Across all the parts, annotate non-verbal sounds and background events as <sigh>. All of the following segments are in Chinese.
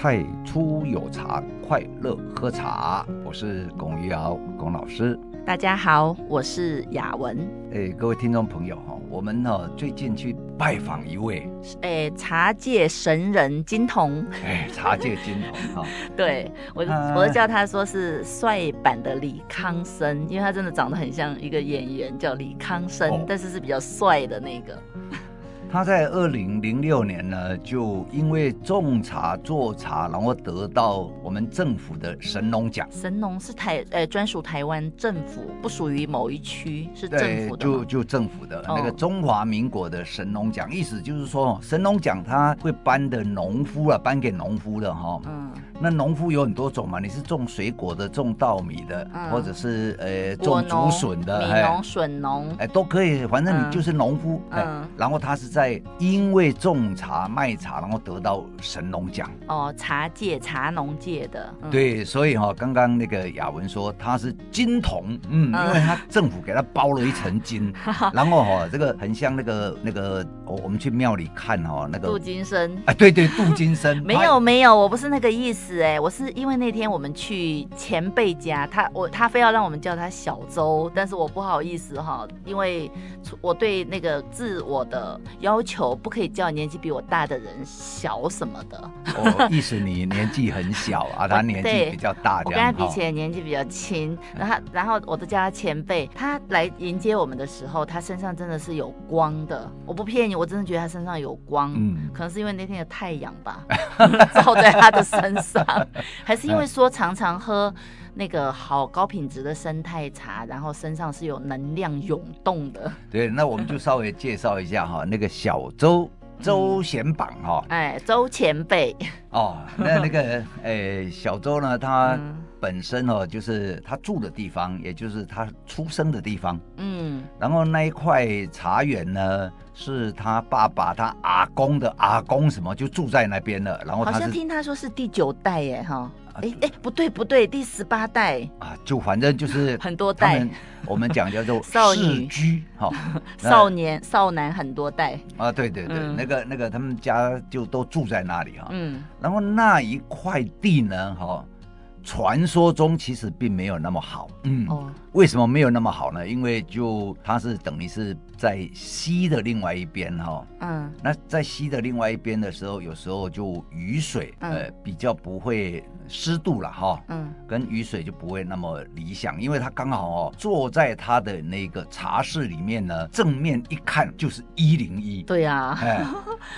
太初有茶，快乐喝茶。我是龚于尧，龚老师。大家好，我是雅文。哎，各位听众朋友哈，我们呢最近去拜访一位哎茶界神人金童。哎，茶界金童哈，<laughs> 对我我就叫他说是帅版的李康生，因为他真的长得很像一个演员叫李康生，哦、但是是比较帅的那个。他在二零零六年呢，就因为种茶做茶，然后得到我们政府的神农奖。神农是台呃专属台湾政府，不属于某一区，是政府的。就就政府的、哦、那个中华民国的神农奖，意思就是说，神农奖他会颁的农夫啊，颁给农夫的哈。嗯。那农夫有很多种嘛，你是种水果的，种稻米的，嗯、或者是呃种竹笋的，米农、笋农，哎都可以，反正你就是农夫。嗯。然后他是在因为种茶卖茶，然后得到神农奖。哦，茶界茶农界的。嗯、对，所以哈、哦，刚刚那个雅文说他是金童，嗯，嗯因为他政府给他包了一层金，<laughs> 然后哈、哦，这个很像那个那个，我我们去庙里看哈、哦，那个镀金身。哎，对对，镀金身。<laughs> 没有没有，我不是那个意思。是哎，我是因为那天我们去前辈家，他我他非要让我们叫他小周，但是我不好意思哈，因为我对那个自我的要求不可以叫年纪比我大的人小什么的。哦，意思你年纪很小啊，他年纪比较大，我跟他比起来年纪比较轻，然后然后我都叫他前辈。他来迎接我们的时候，他身上真的是有光的，我不骗你，我真的觉得他身上有光，嗯，可能是因为那天的太阳吧，照在他的身上。<laughs> 还是因为说常常喝那个好高品质的生态茶，然后身上是有能量涌动的。对，那我们就稍微介绍一下哈，那个小周周贤榜哈，哎，周前辈。哦，那那个哎小周呢，他本身哦就是他住的地方，也就是他出生的地方，嗯，然后那一块茶园呢。是他爸爸，他阿公的阿公什么就住在那边了，然后好像听他说是第九代耶，哈，哎哎，不对不对，第十八代。啊，就反正就是 <laughs> 很多代，我们讲叫做 <laughs> 少居哈，<laughs> 少年少男很多代。啊，对对对，嗯、那个那个他们家就都住在那里哈，嗯，然后那一块地呢，哈。传说中其实并没有那么好，嗯，哦、为什么没有那么好呢？因为就它是等于是在西的另外一边哈，嗯，那在西的另外一边的时候，有时候就雨水，嗯、呃，比较不会。湿度了哈，嗯，跟雨水就不会那么理想，因为他刚好哦坐在他的那个茶室里面呢，正面一看就是一零一，对呀，哎，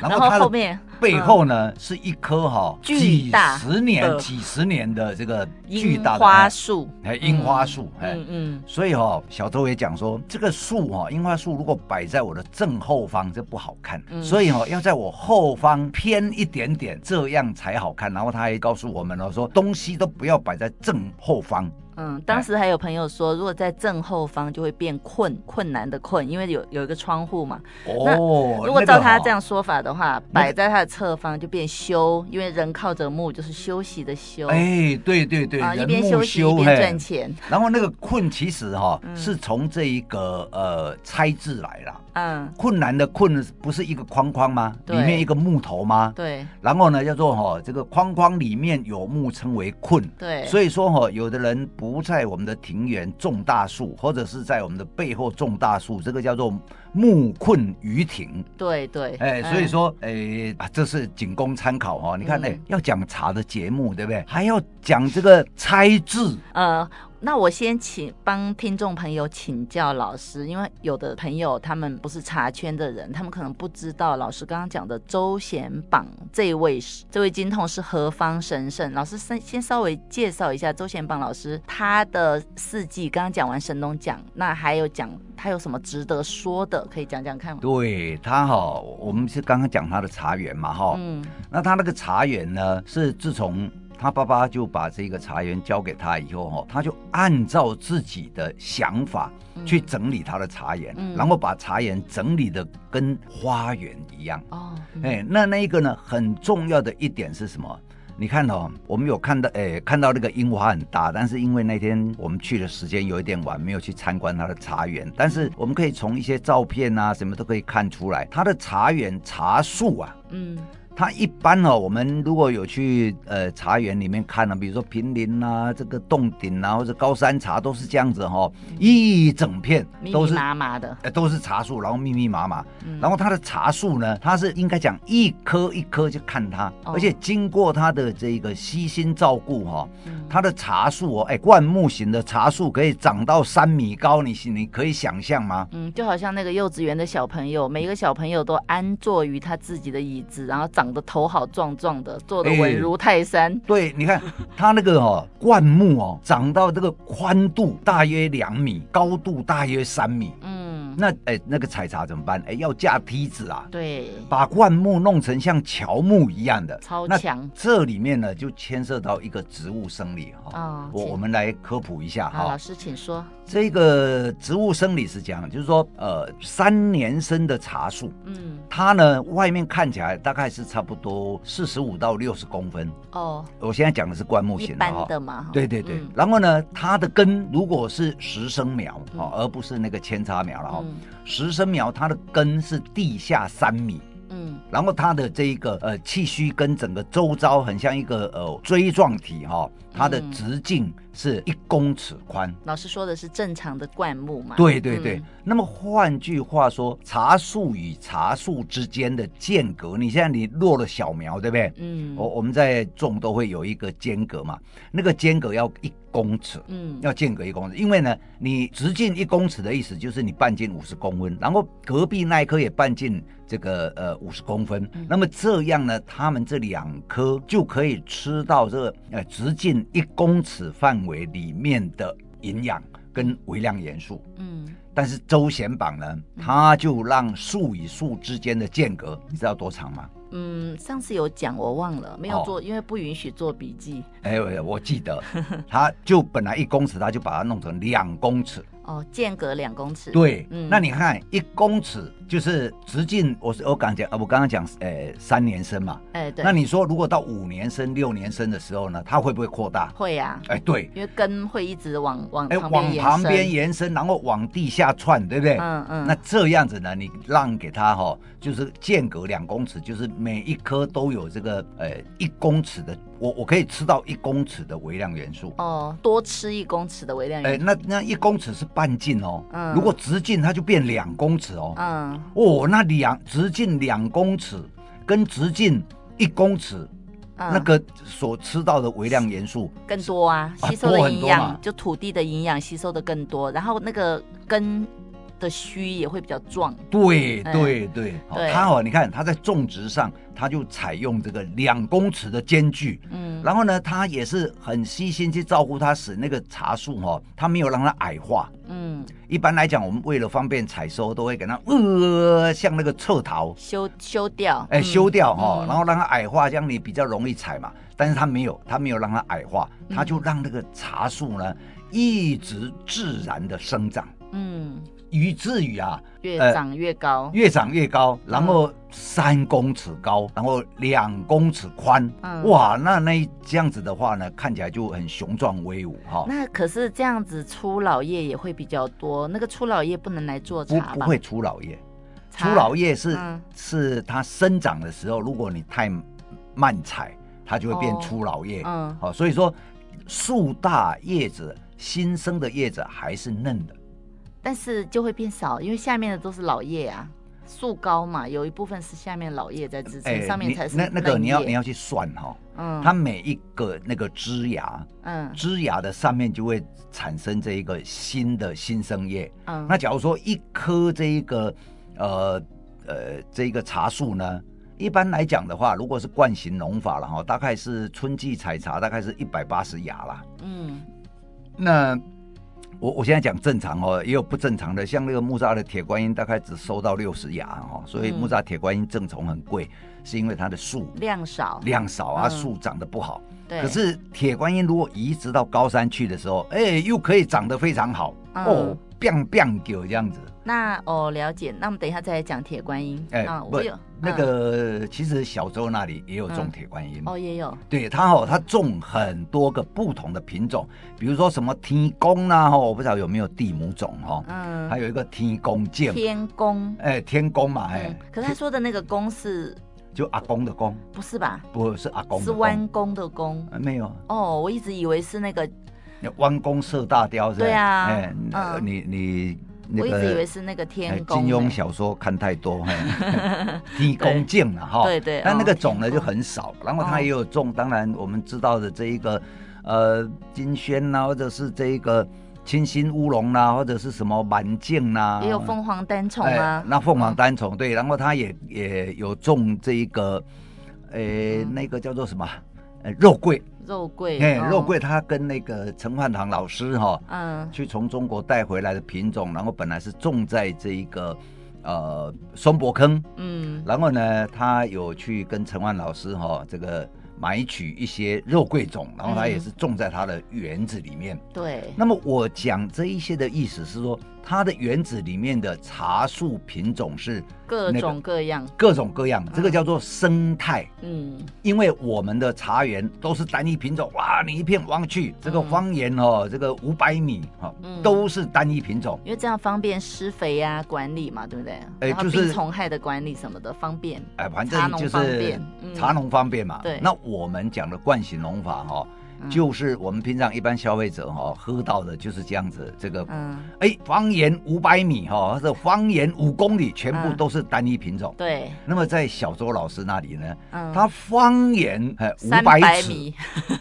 然后 <laughs> 后面背后呢是一棵哈几十年几十年的这个巨大的樱花树，哎，樱花树，嗯嗯，所以哈小周也讲说，这个树哈樱花树如果摆在我的正后方这不好看，所以哈要在我后方偏一点点，这样才好看。然后他还告诉我们了说。东西都不要摆在正后方。嗯，当时还有朋友说，如果在正后方就会变困困难的困，因为有有一个窗户嘛。哦，如果照他这样说法的话，摆在他的侧方就变休，因为人靠着木就是休息的休。哎，对对对，啊，一边休息一边赚钱。然后那个困其实哈是从这一个呃拆字来了。嗯，困难的困不是一个框框吗？里面一个木头吗？对。然后呢，叫做哈这个框框里面有木称为困。对。所以说哈，有的人不。不在我们的庭园种大树，或者是在我们的背后种大树，这个叫做木困于庭。对对，哎，所以说，哎，啊，这是仅供参考哈。你看，哎，要讲茶的节目，对不对？还要讲这个猜字，呃。那我先请帮听众朋友请教老师，因为有的朋友他们不是茶圈的人，他们可能不知道老师刚刚讲的周贤榜这位这位金童是何方神圣。老师先先稍微介绍一下周贤榜老师他的事迹。刚刚讲完神农奖，那还有讲他有什么值得说的，可以讲讲看吗？对他哈，我们是刚刚讲他的茶园嘛哈，嗯，那他那个茶园呢是自从。他爸爸就把这个茶园交给他以后，哈，他就按照自己的想法去整理他的茶园，嗯、然后把茶园整理的跟花园一样。哦，哎，那那一个呢，很重要的一点是什么？你看哦，我们有看到，哎，看到那个樱花很大，但是因为那天我们去的时间有一点晚，没有去参观他的茶园。但是我们可以从一些照片啊，什么都可以看出来，他的茶园茶树啊，嗯。它一般哦，我们如果有去呃茶园里面看呢、啊，比如说平林啊，这个洞顶啊，或者高山茶都是这样子哈、哦，一整片都是密密麻麻。的，呃，都是茶树，然后密密麻麻，嗯、然后它的茶树呢，它是应该讲一棵一棵去看它，哦、而且经过它的这个悉心照顾哈、哦，嗯、它的茶树哦，哎，灌木型的茶树可以长到三米高，你你可以想象吗？嗯，就好像那个幼稚园的小朋友，每一个小朋友都安坐于他自己的椅子，然后长得头好壮壮的，坐的稳如泰山。欸、对，你看它那个哦，灌木哦，长到这个宽度大约两米，高度大约三米。嗯。那哎，那个采茶怎么办？哎，要架梯子啊。对，把灌木弄成像乔木一样的，超强。这里面呢，就牵涉到一个植物生理哈。哦，我我们来科普一下哈。老师，请说。这个植物生理是这样，就是说，呃，三年生的茶树，嗯，它呢，外面看起来大概是差不多四十五到六十公分。哦，我现在讲的是灌木型的哈。对对对。然后呢，它的根如果是实生苗，哦，而不是那个扦插苗了哈。实生苗，它的根是地下三米，嗯，然后它的这一个呃气虚跟整个周遭很像一个呃锥状体哈、哦，它的直径是一公尺宽。老师说的是正常的灌木嘛？对对对。嗯、那么换句话说，茶树与茶树之间的间隔，你现在你落了小苗，对不对？嗯。我我们在种都会有一个间隔嘛，那个间隔要一。公尺，嗯，要间隔一公尺，因为呢，你直径一公尺的意思就是你半径五十公分，然后隔壁那一棵也半径这个呃五十公分，嗯、那么这样呢，他们这两棵就可以吃到这个呃直径一公尺范围里面的营养跟微量元素，嗯，但是周显榜呢，它就让树与树之间的间隔，你知道多长吗？嗯，上次有讲，我忘了，没有做，哦、因为不允许做笔记。哎，我记得，他就本来一公尺，他就把它弄成两公尺。哦，间隔两公尺。对，嗯，那你看一公尺就是直径，我是我刚讲啊，我刚刚讲，呃，三年生嘛，哎，对。那你说如果到五年生、六年生的时候呢，它会不会扩大？会呀。哎，对，因为根会一直往往哎往旁边延伸，然后往地下窜，对不对？嗯嗯。那这样子呢，你让给它哈，就是间隔两公尺，就是每一颗都有这个呃一公尺的。我我可以吃到一公尺的微量元素哦，多吃一公尺的微量元素。哎，那那一公尺是半径哦，嗯，如果直径它就变两公尺哦，嗯，哦，那两直径两公尺跟直径一公尺，嗯、那个所吃到的微量元素更多啊，吸收的营养就土地的营养吸收的更多，然后那个根。的须也会比较壮，对对对，它哦，你看它在种植上，它就采用这个两公尺的间距，嗯，然后呢，它也是很细心去照顾它，使那个茶树哈，它没有让它矮化，嗯，一般来讲，我们为了方便采收，都会给它呃，像那个侧桃。修修掉，哎，修掉哈，然后让它矮化，这样你比较容易采嘛。但是它没有，它没有让它矮化，它就让那个茶树呢一直自然的生长，嗯。以至于啊，越长越高，呃，越长越高，然后三公尺高，然后两公尺宽，嗯、哇，那那这样子的话呢，看起来就很雄壮威武哈。那可是这样子出老叶也会比较多，那个出老叶不能来做茶？不，不会出老叶，茶。出老叶是、嗯、是它生长的时候，如果你太慢采，它就会变出老叶。嗯，好，所以说树大叶子新生的叶子还是嫩的。但是就会变少，因为下面的都是老叶啊，树高嘛，有一部分是下面老叶在支撑，欸、上面才是。那那个你要你要去算哈、哦，嗯，它每一个那个枝芽，嗯，枝芽的上面就会产生这一个新的新生叶，嗯，那假如说一棵这一个呃呃这一个茶树呢，一般来讲的话，如果是惯行农法了哈，大概是春季采茶，大概是一百八十芽啦，嗯，那。我我现在讲正常哦，也有不正常的，像那个木栅的铁观音，大概只收到六十芽哦，所以木栅铁观音正丛很贵，是因为它的树量少，量少啊，树长得不好。对。可是铁观音如果移植到高山去的时候，哎，又可以长得非常好哦，biang biang 狗这样子。那哦，了解。那我们等一下再来讲铁观音。哎，我有。那个其实小周那里也有种铁观音哦，也有。对他哦，他种很多个不同的品种，比如说什么天公呐，哈，我不知道有没有地母种哈。嗯。还有一个天公剑。天宫。哎，天宫嘛，哎。可是他说的那个宫是就阿公的公，不是吧？不是阿公，是弯弓的弓。没有哦，我一直以为是那个弯弓射大雕，对啊，哎，你你我一直以为是那个天公。金庸小说看太多，<laughs> 天宫镜了哈。对对。但那个种呢就很少，然后它也有种，当然我们知道的这一个呃金萱呐，或者是这一个。清新乌龙啦，或者是什么满镜呐，也有凤凰单丛啊。那凤凰单丛对，然后它也也有种这一个，诶，那个叫做什么？呃，肉桂。肉桂。哎，肉桂，他跟那个陈焕堂老师哈，嗯，去从中国带回来的品种，然后本来是种在这一个呃松柏坑，嗯，然后呢，他有去跟陈焕老师哈这个。买取一些肉桂种，然后他也是种在他的园子里面。对。那么我讲这一些的意思是说，它的园子里面的茶树品种是各种各样，各种各样，这个叫做生态。嗯。因为我们的茶园都是单一品种，哇，你一片望去，这个方圆哦，这个五百米哈，都是单一品种。因为这样方便施肥呀、管理嘛，对不对？哎，就是病虫害的管理什么的方便。哎，反正就是茶农方便嘛。对。那我们讲的惯性农法哈，就是我们平常一般消费者哈喝到的就是这样子，这个，嗯，哎，方圆五百米哈，或者方圆五公里，全部都是单一品种。对。那么在小周老师那里呢，他方圆哎五百尺，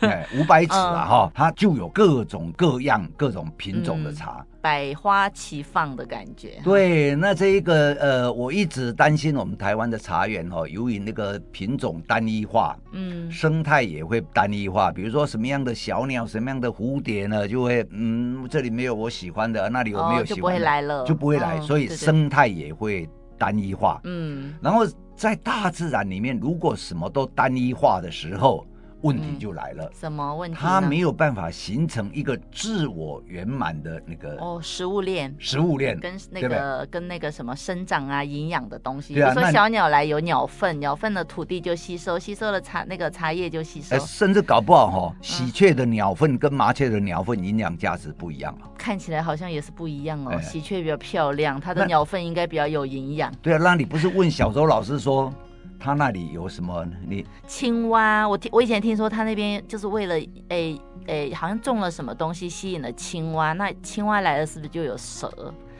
哎五百尺啊 <laughs> 哈，他就有各种各样各种品种的茶。百花齐放的感觉。对，那这一个呃，我一直担心我们台湾的茶园哦，由于那个品种单一化，嗯，生态也会单一化。比如说什么样的小鸟，什么样的蝴蝶呢，就会嗯，这里没有我喜欢的，那里我没有喜欢的，哦，就不会来了，就不会来，哦，所以生态也会单一化。嗯，然后在大自然里面，如果什么都单一化的时候。问题就来了，什么问题？它没有办法形成一个自我圆满的那个哦，食物链，食物链跟那个跟那个什么生长啊、营养的东西。比如说小鸟来有鸟粪，鸟粪的土地就吸收，吸收了茶那个茶叶就吸收。甚至搞不好哈，喜鹊的鸟粪跟麻雀的鸟粪营养价值不一样啊。看起来好像也是不一样哦，喜鹊比较漂亮，它的鸟粪应该比较有营养。对啊，那你不是问小周老师说？他那里有什么？你青蛙，我听我以前听说他那边就是为了诶诶、好像种了什么东西吸引了青蛙，那青蛙来了是不是就有蛇？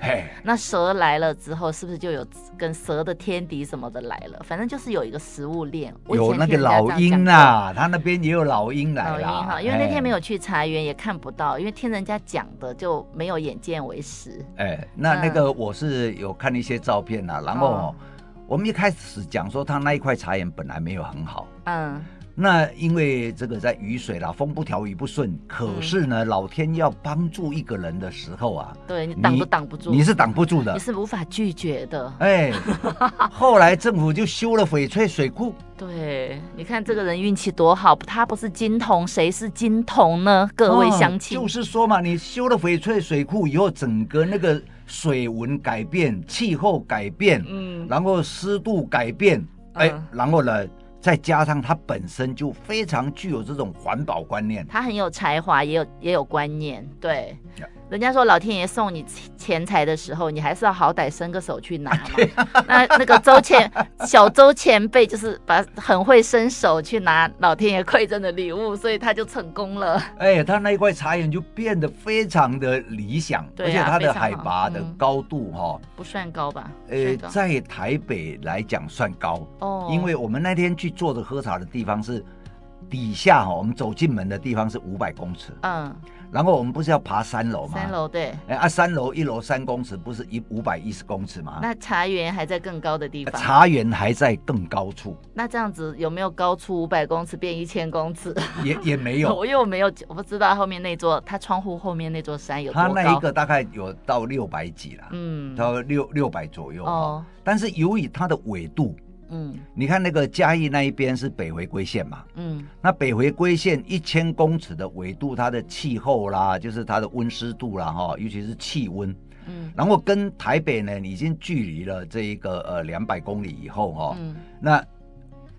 嘿，那蛇来了之后是不是就有跟蛇的天敌什么的来了？反正就是有一个食物链。有那个老鹰呐、啊，他那边也有老鹰来了。老鹰哈，因为那天没有去茶园，也看不到，因为听人家讲的就没有眼见为实。哎，那那个我是有看一些照片呐、啊，然后、哦。我们一开始讲说，他那一块茶园本来没有很好，嗯，那因为这个在雨水啦，风不调雨不顺，可是呢，嗯、老天要帮助一个人的时候啊，对你挡都挡不住，你是挡不住的，你是无法拒绝的，哎，<laughs> 后来政府就修了翡翠水库，对，你看这个人运气多好，他不是金童，谁是金童呢？各位乡亲、哦，就是说嘛，你修了翡翠水库以后，整个那个。水文改变，气候改变，嗯，然后湿度改变，哎、嗯，然后呢，再加上他本身就非常具有这种环保观念，他很有才华，也有也有观念，对。人家说老天爷送你钱财的时候，你还是要好歹伸个手去拿嘛。<laughs> 那那个周前小周前辈就是把很会伸手去拿老天爷馈赠的礼物，所以他就成功了。哎，他那一块茶园就变得非常的理想，啊，而且它的海拔的高度哈、嗯、不算高吧？呃，在台北来讲算高哦，因为我们那天去坐着喝茶的地方是底下哈，我们走进门的地方是五百公尺，嗯。然后我们不是要爬三楼吗？三楼对。哎啊，三楼一楼三公尺，不是一五百一十公尺吗？那茶园还在更高的地方。茶园还在更高处。那这样子有没有高出五百公尺变一千公尺？<laughs> 也也没有。<laughs> 我没有，我不知道后面那座，它窗户后面那座山有多高。它那一个大概有到六百几了，嗯，到六六百左右。哦。但是由于它的纬度。嗯，你看那个嘉义那一边是北回归线嘛？嗯，那北回归线一千公尺的纬度，它的气候啦，就是它的温湿度啦，哈，尤其是气温。嗯，然后跟台北呢，已经距离了这一个呃两百公里以后哈，嗯，那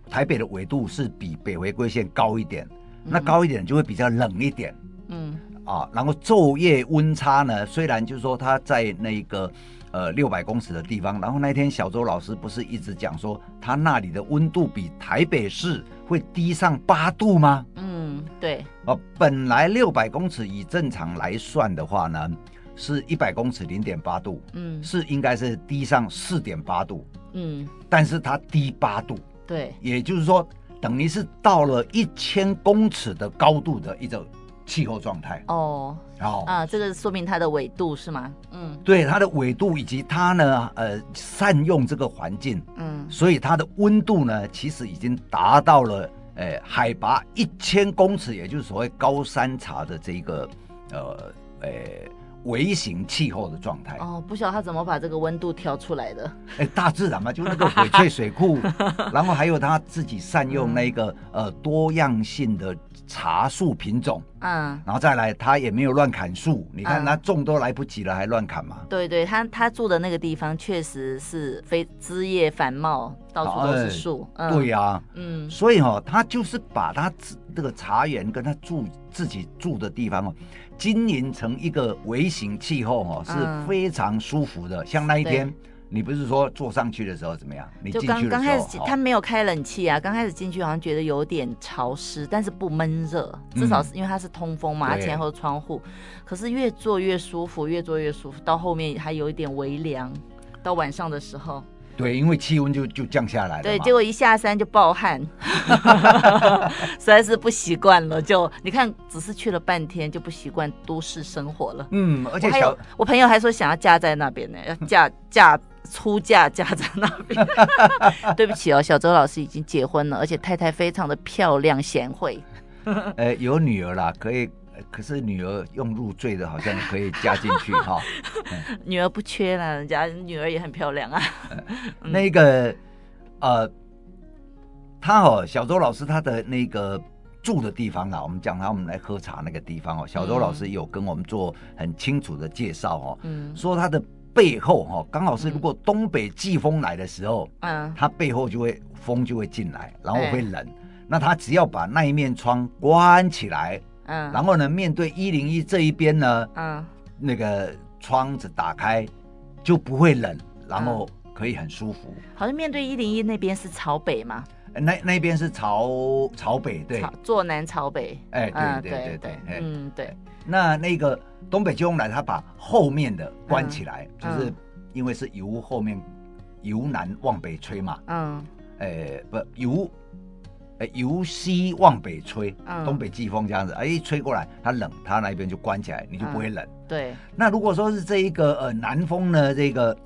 台北的纬度是比北回归线高一点，那高一点就会比较冷一点。嗯，啊，然后昼夜温差呢，虽然就是说它在那个。呃六百公尺的地方。然后那天小周老师不是一直讲说，他那里的温度比台北市会低上八度吗？嗯，对。哦，本来六百公尺以正常来算的话呢，是一百公尺零点八度，嗯，是应该是低上四点八度，嗯，但是它低八度，对，也就是说。等于是到了一千公尺的高度的一种气候状态哦，啊，这个说明它的纬度是吗？嗯，对，它的纬度以及它呢，呃，善用这个环境，嗯，所以它的温度呢，其实已经达到了，呃，海拔一千公尺，也就是所谓高山茶的这个，呃，呃。微型气候的状态。哦，不晓得他怎么把这个温度调出来的。哎、欸，大自然嘛，就那个翡翠水库，<laughs> 然后还有他自己善用那个、嗯、呃多样性的茶树品种，嗯，然后再来他也没有乱砍树，你看他种都来不及了，还乱砍嘛？对对，他他住的那个地方确实是非枝叶繁茂，到处都是树。欸嗯、对呀、啊，嗯，所以哈、哦，他就是把他这个茶园跟他住自己住的地方哦。经营成一个微型气候哦，是非常舒服的。嗯、像那一天，你不是说坐上去的时候怎么样？你进去的时候，刚开始他没有开冷气啊，刚开始进去好像觉得有点潮湿，但是不闷热，至少是因为它是通风嘛，前后窗户。可是越坐越舒服，越坐越舒服，到后面还有一点微凉，到晚上的时候。对，因为气温就就降下来了。对，结果一下山就暴汗，<laughs> <laughs> 实在是不习惯了。就你看，只是去了半天就不习惯都市生活了。嗯，而且我还有我朋友还说想要嫁在那边呢，<laughs> 要嫁嫁出嫁嫁在那边。对不起哦，小周老师已经结婚了，而且太太非常的漂亮贤惠。呃，有女儿啦，可以。可是女儿用入赘的，好像可以加进去哈。<laughs> 女儿不缺了，人家女儿也很漂亮啊。<laughs> 那个呃，他哦，小周老师他的那个住的地方啊，我们讲他我们来喝茶那个地方哦，小周老师有跟我们做很清楚的介绍哦。嗯。说他的背后哈，刚好是如果东北季风来的时候，嗯，他背后就会风就会进来，然后会冷。那他只要把那一面窗关起来。嗯，然后呢，面对一零一这一边呢，嗯，那个窗子打开就不会冷，然后可以很舒服。好像面对一零一那边是朝北吗？那那边是朝朝北，对，坐南朝北。哎，对对对对，嗯对。那那个东北季风来，他把后面的关起来，就是因为是由后面由南往北吹嘛。嗯，哎，不由。由西往北吹，嗯、东北季风这样子，哎，吹过来它冷，它那边就关起来，你就不会冷。嗯、对。那如果说是这一个呃南风呢，这个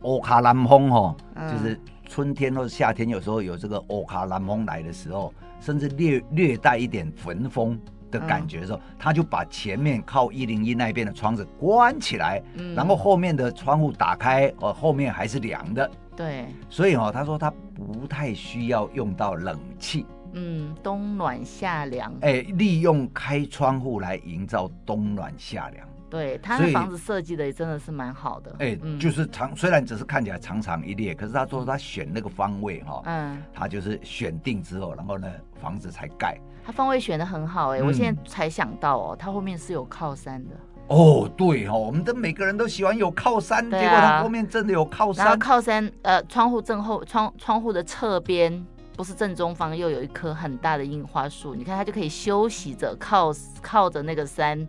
欧卡南风哈，嗯、就是春天或者夏天有时候有这个欧卡南风来的时候，甚至略略带一点焚风的感觉的时候，他、嗯、就把前面靠一零一那边的窗子关起来，嗯、然后后面的窗户打开，呃，后面还是凉的。对。所以哈、哦，他说他不太需要用到冷气。嗯，冬暖夏凉。哎、欸，利用开窗户来营造冬暖夏凉。对，他的房子设计的也真的是蛮好的。哎、欸，嗯、就是长，虽然只是看起来长长一列，可是他说他选那个方位哈，嗯，他就是选定之后，然后呢，房子才盖。他方位选的很好哎、欸，嗯、我现在才想到哦，他后面是有靠山的。哦，对哦，我们的每个人都喜欢有靠山，啊、结果他后面真的有靠山。然后靠山，呃，窗户正后窗窗户的侧边。不是正中方又有一棵很大的樱花树，你看它就可以休息着，靠靠着那个山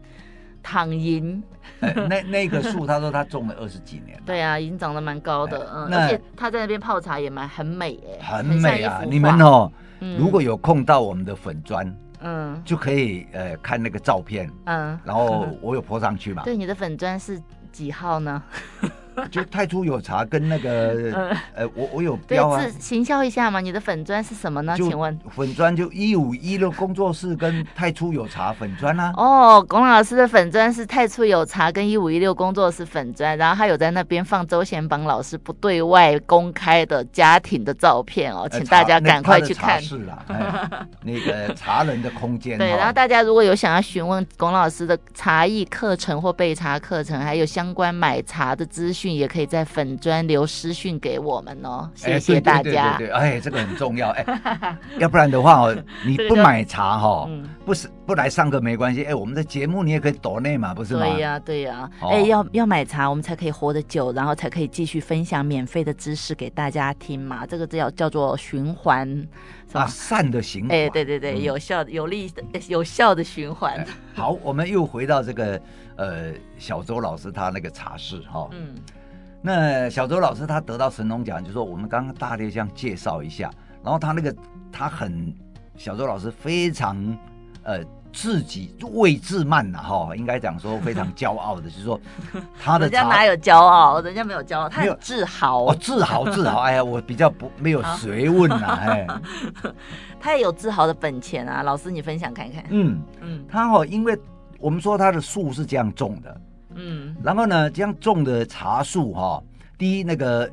躺赢。欸、<laughs> 那那个树，他说他种了二十几年。对啊，已经长得蛮高的，欸、嗯，且他在那边泡茶也蛮很美哎、欸，很美啊！你们哦，嗯、如果有空到我们的粉砖，嗯，就可以呃看那个照片，嗯，然后我有 po 上去嘛。对，你的粉砖是几号呢？<laughs> <laughs> 就太初有茶跟那个，呃，我我有标啊，行销一下嘛。你的粉砖是什么呢？请问粉砖就一五一六工作室跟太初有茶粉砖啊。哦，龚老师的粉砖是太初有茶跟一五一六工作室粉砖，然后他有在那边放周贤邦老师不对外公开的家庭的照片哦，请大家赶快去看。是啦，<laughs> 那个茶人的空间。对，然后大家如果有想要询问龚老师的茶艺课程或备茶课程，还有相关买茶的资讯。也可以在粉砖留私讯给我们哦，谢谢大家。对对对对，哎，这个很重要哎，<laughs> 要不然的话哦，你不买茶哈，不是不来上课没关系，哎，我们的节目你也可以抖内嘛，不是吗？对呀，对呀，哎，要要买茶，我们才可以活得久，然后才可以继续分享免费的知识给大家听嘛。这个叫叫做循环，啊，善的循环。哎，对对对，有效、有利、有效的循环。好，我们又回到这个呃小周老师他那个茶室哈。嗯。那小周老师他得到神农奖，就是说我们刚刚大略这样介绍一下，然后他那个他很小周老师非常呃。自己位自慢呐，哈，应该讲说非常骄傲的，就是说 <laughs> 他的人家哪有骄傲，人家没有骄傲，他有自豪，哦，自豪自豪，哎呀，我比较不没有学问呐，<laughs> 哎，他也有自豪的本钱啊，老师你分享看看，嗯嗯，他哦，因为我们说他的树是这样种的，嗯，然后呢，这样种的茶树哈，第一那个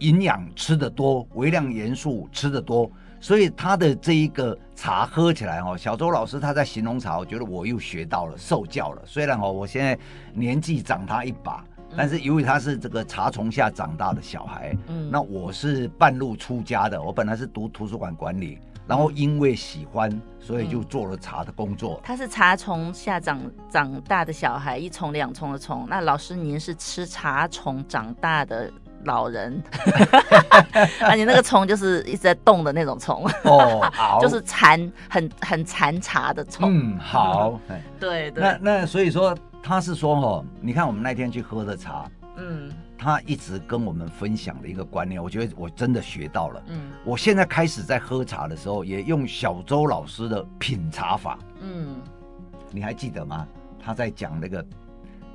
营养吃的多，微量元素吃的多。所以他的这一个茶喝起来哦，小周老师他在形容茶，我觉得我又学到了，受教了。虽然哦，我现在年纪长他一把，但是由于他是这个茶丛下长大的小孩，嗯，那我是半路出家的，我本来是读图书馆管理，然后因为喜欢，所以就做了茶的工作。他是茶虫下长长大的小孩，一虫两虫的虫。那老师您是吃茶虫长大的？老人，<laughs> 啊，你那个虫就是一直在动的那种虫哦，好，就是残很很残茶的虫。嗯，好，<laughs> 对对。那那所以说他是说哦，你看我们那天去喝的茶，嗯，他一直跟我们分享的一个观念，我觉得我真的学到了。嗯，我现在开始在喝茶的时候，也用小周老师的品茶法。嗯，你还记得吗？他在讲那个。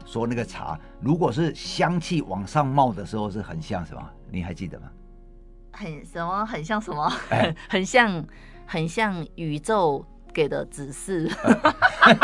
说那个茶，如果是香气往上冒的时候，是很像什么？你还记得吗？很什么？很像什么？欸、<laughs> 很像，很像宇宙给的指示。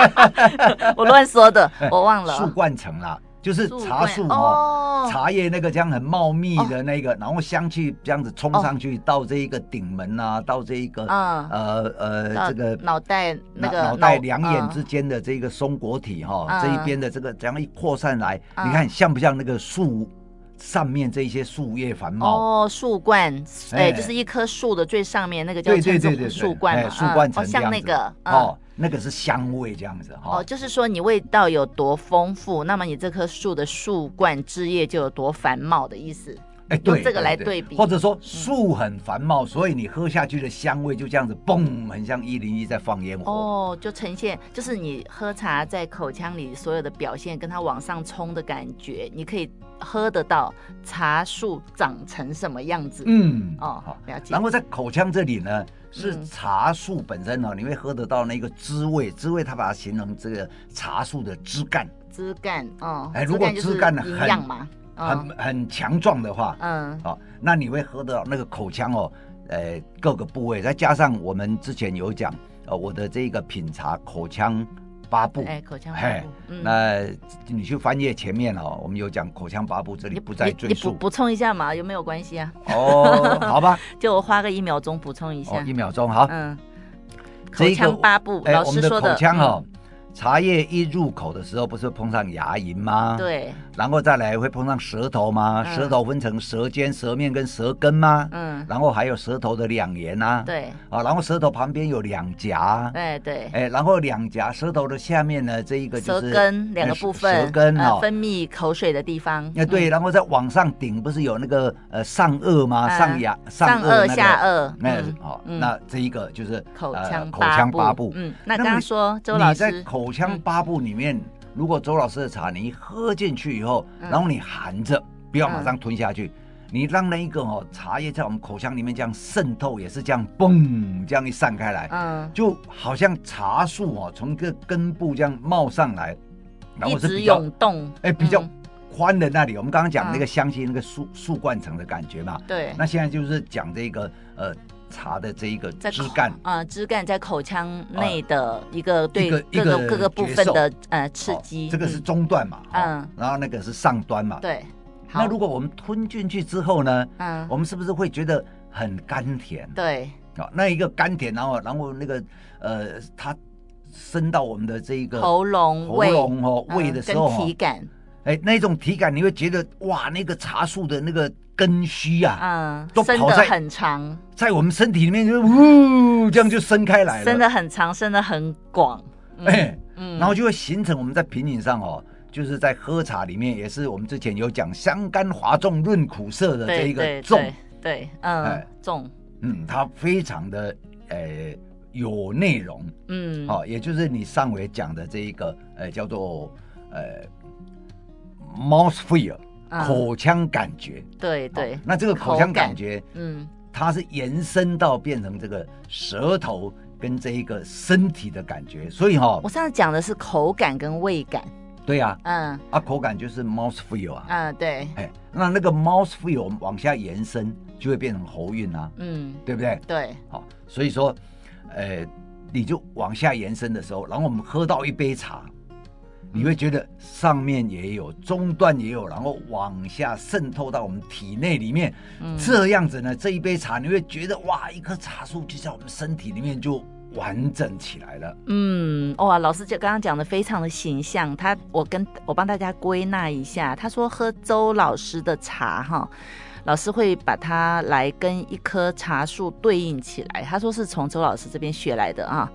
<laughs> 我乱说的，我忘了。树冠层啦。就是茶树哦，茶叶那个这样很茂密的那个，然后香气这样子冲上去到这一个顶门啊，到这一个呃呃这个脑袋那个脑袋两眼之间的这个松果体哈，这一边的这个这样一扩散来，你看像不像那个树上面这些树叶繁茂？哦，树冠，哎，就是一棵树的最上面那个叫对对对树冠，树冠层像那个哦。那个是香味这样子哈，哦，就是说你味道有多丰富，那么你这棵树的树冠枝叶就有多繁茂的意思。哎，对，用这个来对比，或者说树很繁茂，所以你喝下去的香味就这样子，嘣，很像一零一在放烟火。哦，就呈现，就是你喝茶在口腔里所有的表现，跟它往上冲的感觉，你可以喝得到茶树长成什么样子。嗯，哦，好，了解。然后在口腔这里呢。是茶树本身哦，你会喝得到那个滋味，滋味它把它形容这个茶树的枝干，枝干哦，哎，如果枝干很很很强壮的话，嗯，哦，那你会喝得到那个口腔哦，呃，各个部位，再加上我们之前有讲，呃，我的这个品茶口腔。八步，哎，口腔八部，那你去翻页前面哦，我们有讲口腔八步，这里不再赘述。你补充一下嘛，有没有关系啊？哦，好吧，<laughs> 就我花个一秒钟补充一下。一秒钟，好。嗯，口腔八步，老师说的。口腔哦。茶叶一入口的时候，不是碰上牙龈吗？对，然后再来会碰上舌头吗？舌头分成舌尖、舌面跟舌根吗？嗯，然后还有舌头的两沿呐。对，啊，然后舌头旁边有两颊。哎，对，哎，然后两颊舌头的下面呢，这一个就是舌根两个部分，舌根啊，分泌口水的地方。哎，对，然后再往上顶，不是有那个呃上颚吗？上牙、上颚、下颚。那好，那这一个就是口腔口腔八部。嗯，那刚刚说周老师。口腔八部里面，嗯、如果周老师的茶你一喝进去以后，嗯、然后你含着，不要马上吞下去，嗯、你让那一个哦茶叶在我们口腔里面这样渗透，也是这样嘣这样一散开来，嗯，就好像茶树哦从个根部这样冒上来，然后是比较涌动，哎，比较宽的那里，嗯、我们刚刚讲那个香气，那个树树冠层的感觉嘛，对，那现在就是讲这个呃。茶的这一个枝干。啊，枝干在口腔内的一个对各个各个部分的呃刺激，这个是中段嘛，嗯，然后那个是上端嘛，对。那如果我们吞进去之后呢，嗯，我们是不是会觉得很甘甜？对，啊，那一个甘甜，然后然后那个呃，它伸到我们的这一个喉咙、喉咙哦胃的时候，体感，哎，那种体感，你会觉得哇，那个茶树的那个。根须啊，嗯，都跑得很长，在我们身体里面就呜，这样就伸开来了，伸的很长，伸的很广，哎，嗯，然后就会形成我们在品饮上哦，就是在喝茶里面也是我们之前有讲香甘华重润苦涩的这一个重，对，嗯，重，嗯，它非常的呃有内容，嗯，好，也就是你上回讲的这一个呃叫做呃 mouth feel。口腔感觉，对对，那这个口腔感觉，嗯，它是延伸到变成这个舌头跟这一个身体的感觉，所以哈，我上次讲的是口感跟味感，对呀，嗯，啊，口感就是 mouth feel 啊，嗯，对，哎，那那个 mouth feel 往下延伸就会变成喉韵啊，嗯，对不对？对，好，所以说，呃，你就往下延伸的时候，然后我们喝到一杯茶。你会觉得上面也有，中段也有，然后往下渗透到我们体内里面，嗯、这样子呢，这一杯茶你会觉得哇，一棵茶树就在我们身体里面就完整起来了。嗯，哇，老师就刚刚讲的非常的形象。他，我跟我帮大家归纳一下，他说喝周老师的茶哈，老师会把它来跟一棵茶树对应起来。他说是从周老师这边学来的啊。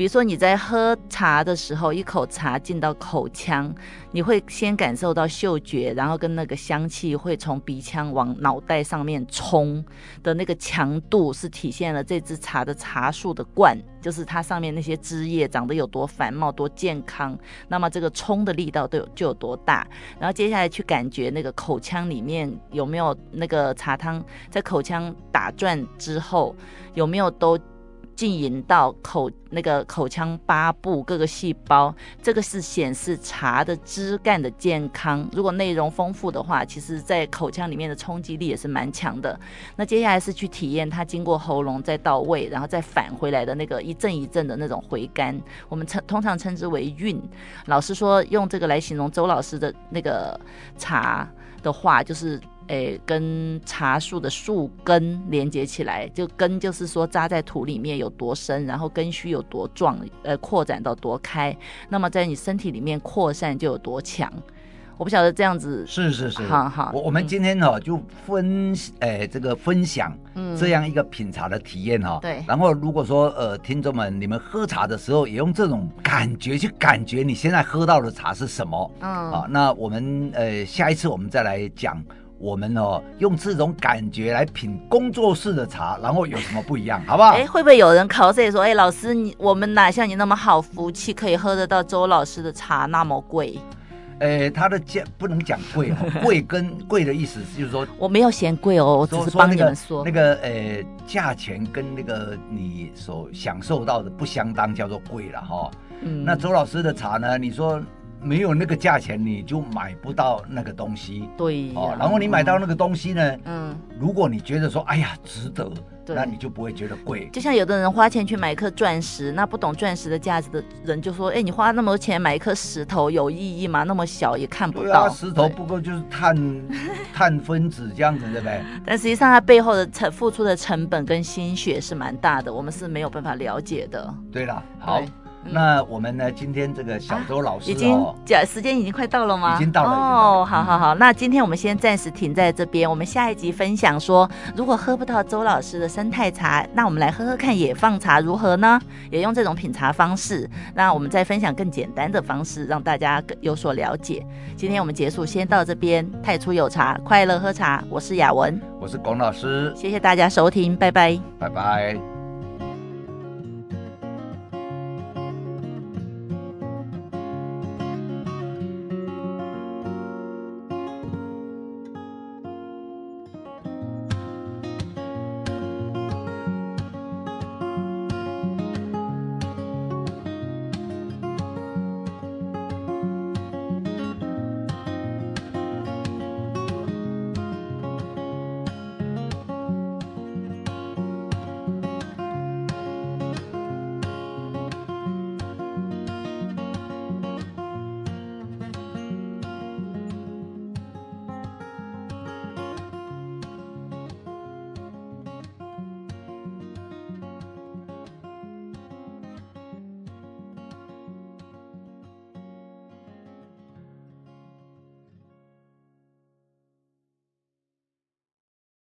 比如说你在喝茶的时候，一口茶进到口腔，你会先感受到嗅觉，然后跟那个香气会从鼻腔往脑袋上面冲的那个强度，是体现了这支茶的茶树的冠，就是它上面那些枝叶长得有多繁茂、多健康，那么这个冲的力道都有就有多大。然后接下来去感觉那个口腔里面有没有那个茶汤在口腔打转之后有没有都。浸淫到口那个口腔八部各个细胞，这个是显示茶的枝干的健康。如果内容丰富的话，其实在口腔里面的冲击力也是蛮强的。那接下来是去体验它经过喉咙再到胃，然后再返回来的那个一阵一阵的那种回甘，我们称通常称之为韵。老师说用这个来形容周老师的那个茶的话，就是。诶，跟茶树的树根连接起来，就根就是说扎在土里面有多深，然后根须有多壮，呃，扩展到多开，那么在你身体里面扩散就有多强。我不晓得这样子是是是，好好。我我们今天呢、就分诶这个分享这样一个品茶的体验哈、哦。对、嗯。然后如果说呃听众们你们喝茶的时候也用这种感觉去感觉你现在喝到的茶是什么？嗯。啊，那我们呃下一次我们再来讲。我们哦，用这种感觉来品工作室的茶，然后有什么不一样，好不好？<laughs> 哎，会不会有人考试说，哎，老师，你我们哪像你那么好福气，可以喝得到周老师的茶那么贵？哎，他的价不能讲贵哦，<laughs> 贵跟贵的意思就是说，我没有嫌贵哦，我只是帮你们说，说那个那个呃，价钱跟那个你所享受到的不相当，叫做贵了哈、哦。嗯，那周老师的茶呢？你说。没有那个价钱，你就买不到那个东西。对哦，然后你买到那个东西呢，嗯，如果你觉得说，哎呀，值得，那你就不会觉得贵。就像有的人花钱去买一颗钻石，那不懂钻石的价值的人就说，哎，你花那么多钱买一颗石头有意义吗？那么小也看不到。石头不过就是碳 <laughs> 碳分子这样子，对不对？但实际上它背后的成付出的成本跟心血是蛮大的，我们是没有办法了解的。对了，好。那我们呢？今天这个小周老师、哦啊、已经讲时间已经快到了吗？已经到了哦。好好好，那今天我们先暂时停在这边。我们下一集分享说，如果喝不到周老师的生态茶，那我们来喝喝看野放茶如何呢？也用这种品茶方式，那我们再分享更简单的方式，让大家更有所了解。今天我们结束，先到这边。太初有茶，快乐喝茶。我是雅文，我是龚老师。谢谢大家收听，拜拜，拜拜。